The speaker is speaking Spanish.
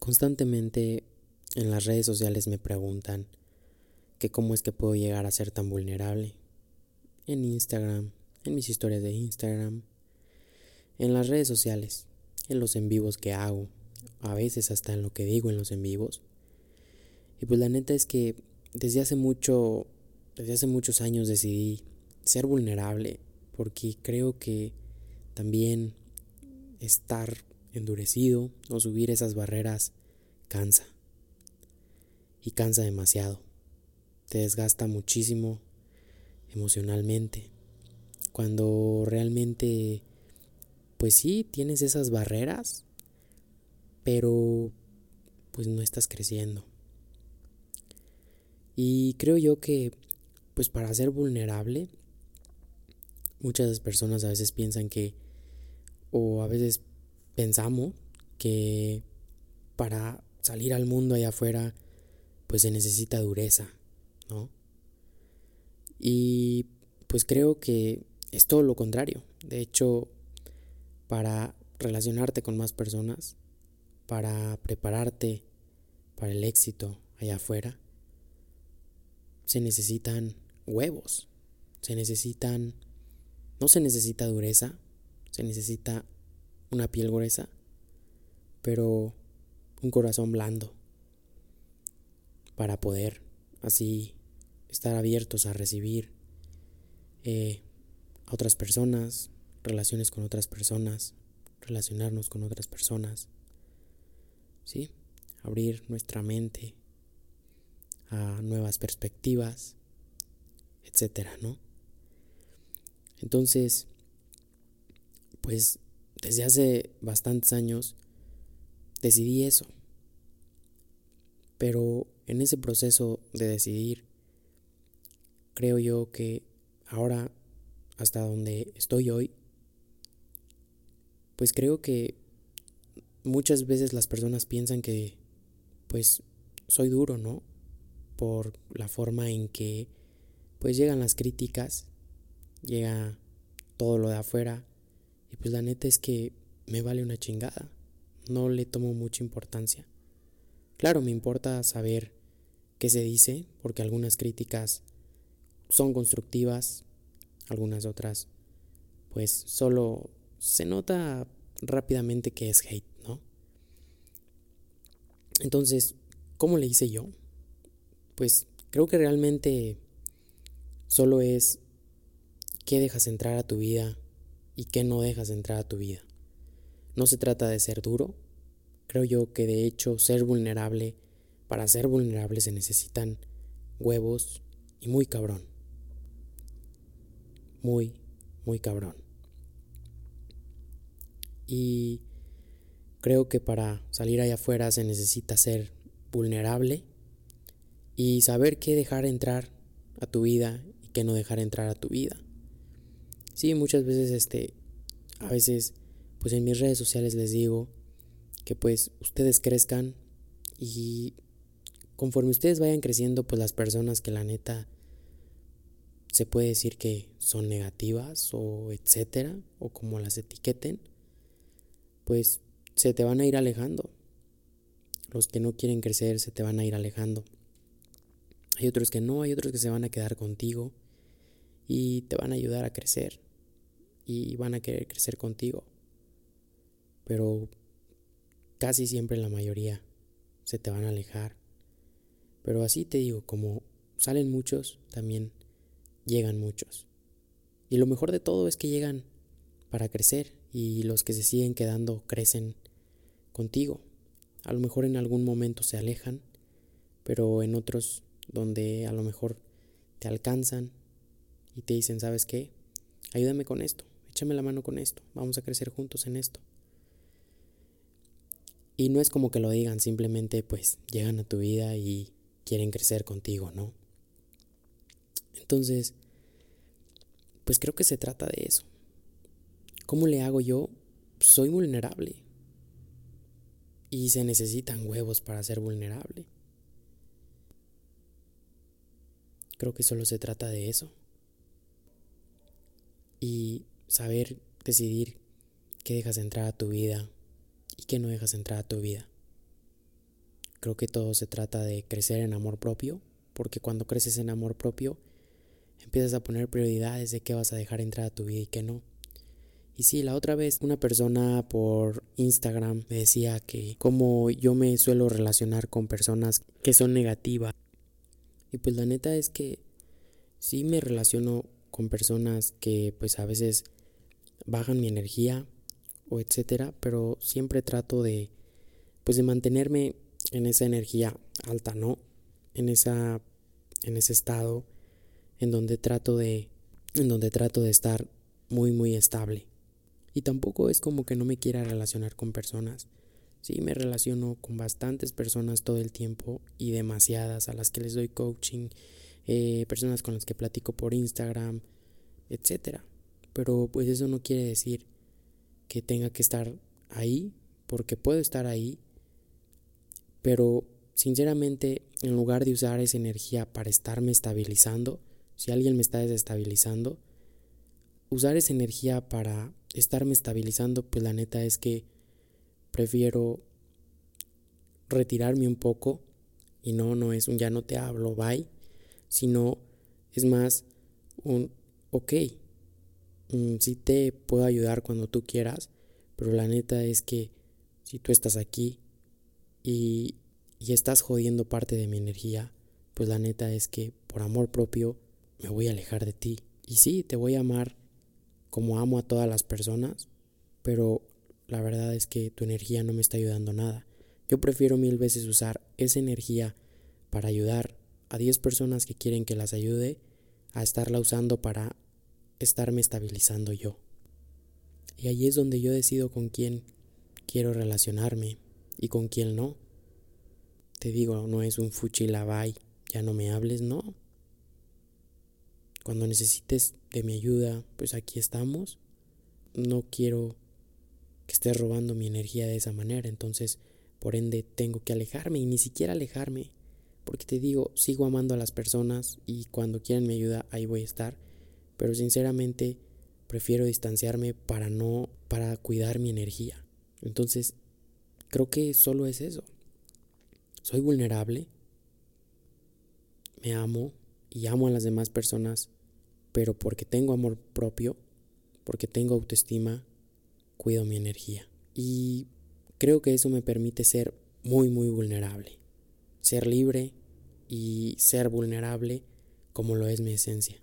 Constantemente en las redes sociales me preguntan que cómo es que puedo llegar a ser tan vulnerable. En Instagram, en mis historias de Instagram, en las redes sociales, en los en vivos que hago, a veces hasta en lo que digo en los en vivos. Y pues la neta es que desde hace mucho, desde hace muchos años decidí ser vulnerable porque creo que también estar endurecido o subir esas barreras cansa. Y cansa demasiado. Te desgasta muchísimo emocionalmente. Cuando realmente, pues sí, tienes esas barreras, pero pues no estás creciendo. Y creo yo que, pues para ser vulnerable, muchas personas a veces piensan que, o a veces pensamos que para salir al mundo allá afuera, pues se necesita dureza, ¿no? Y pues creo que es todo lo contrario. De hecho, para relacionarte con más personas, para prepararte para el éxito allá afuera, se necesitan huevos, se necesitan, no se necesita dureza, se necesita una piel gruesa, pero un corazón blando para poder así estar abiertos a recibir eh, a otras personas, relaciones con otras personas, relacionarnos con otras personas, ¿sí? Abrir nuestra mente a nuevas perspectivas, etcétera, ¿no? Entonces, pues desde hace bastantes años decidí eso. Pero en ese proceso de decidir, creo yo que ahora, hasta donde estoy hoy, pues creo que muchas veces las personas piensan que, pues, soy duro, ¿no? Por la forma en que, pues, llegan las críticas, llega todo lo de afuera, pues la neta es que me vale una chingada no le tomo mucha importancia. Claro, me importa saber qué se dice, porque algunas críticas son constructivas, algunas otras, pues solo se nota rápidamente que es hate, ¿no? Entonces, ¿cómo le hice yo? Pues creo que realmente solo es qué dejas entrar a tu vida y qué no dejas entrar a tu vida. No se trata de ser duro. Creo yo que de hecho ser vulnerable, para ser vulnerable se necesitan huevos y muy cabrón. Muy, muy cabrón. Y creo que para salir allá afuera se necesita ser vulnerable y saber qué dejar entrar a tu vida y qué no dejar entrar a tu vida. Sí, muchas veces este a veces pues en mis redes sociales les digo que pues ustedes crezcan y conforme ustedes vayan creciendo, pues las personas que la neta se puede decir que son negativas o etcétera, o como las etiqueten, pues se te van a ir alejando. Los que no quieren crecer se te van a ir alejando. Hay otros que no, hay otros que se van a quedar contigo y te van a ayudar a crecer y van a querer crecer contigo pero casi siempre la mayoría se te van a alejar. Pero así te digo, como salen muchos, también llegan muchos. Y lo mejor de todo es que llegan para crecer y los que se siguen quedando crecen contigo. A lo mejor en algún momento se alejan, pero en otros donde a lo mejor te alcanzan y te dicen, ¿sabes qué? Ayúdame con esto, échame la mano con esto, vamos a crecer juntos en esto. Y no es como que lo digan, simplemente pues llegan a tu vida y quieren crecer contigo, ¿no? Entonces, pues creo que se trata de eso. ¿Cómo le hago yo? Soy vulnerable. Y se necesitan huevos para ser vulnerable. Creo que solo se trata de eso. Y saber decidir qué dejas entrar a tu vida y que no dejas entrar a tu vida. creo que todo se trata de crecer en amor propio, porque cuando creces en amor propio, empiezas a poner prioridades de qué vas a dejar entrar a tu vida y qué no. Y sí, la otra vez una persona por Instagram me decía que como yo me suelo relacionar con personas que son negativas. Y pues la neta es que sí me relaciono con personas que pues a veces bajan mi energía o etcétera, pero siempre trato de pues de mantenerme en esa energía alta, ¿no? En esa en ese estado en donde trato de en donde trato de estar muy muy estable. Y tampoco es como que no me quiera relacionar con personas. Sí, me relaciono con bastantes personas todo el tiempo y demasiadas a las que les doy coaching, eh, personas con las que platico por Instagram, etc. Pero pues eso no quiere decir que tenga que estar ahí, porque puedo estar ahí, pero sinceramente en lugar de usar esa energía para estarme estabilizando, si alguien me está desestabilizando, usar esa energía para estarme estabilizando, pues la neta es que prefiero retirarme un poco y no, no es un ya no te hablo, bye, sino es más un ok, mm, sí te puedo ayudar cuando tú quieras, pero la neta es que si tú estás aquí y, y estás jodiendo parte de mi energía, pues la neta es que por amor propio me voy a alejar de ti. Y sí, te voy a amar como amo a todas las personas, pero la verdad es que tu energía no me está ayudando nada. Yo prefiero mil veces usar esa energía para ayudar a 10 personas que quieren que las ayude a estarla usando para estarme estabilizando yo. Y ahí es donde yo decido con quién quiero relacionarme y con quién no. Te digo, no es un fuchilavay, ya no me hables, no. Cuando necesites de mi ayuda, pues aquí estamos. No quiero que estés robando mi energía de esa manera, entonces por ende tengo que alejarme y ni siquiera alejarme, porque te digo, sigo amando a las personas y cuando quieran mi ayuda ahí voy a estar, pero sinceramente prefiero distanciarme para no para cuidar mi energía. Entonces, creo que solo es eso. Soy vulnerable. Me amo, y amo a las demás personas, pero porque tengo amor propio, porque tengo autoestima, cuido mi energía. Y creo que eso me permite ser muy, muy vulnerable. Ser libre y ser vulnerable como lo es mi esencia.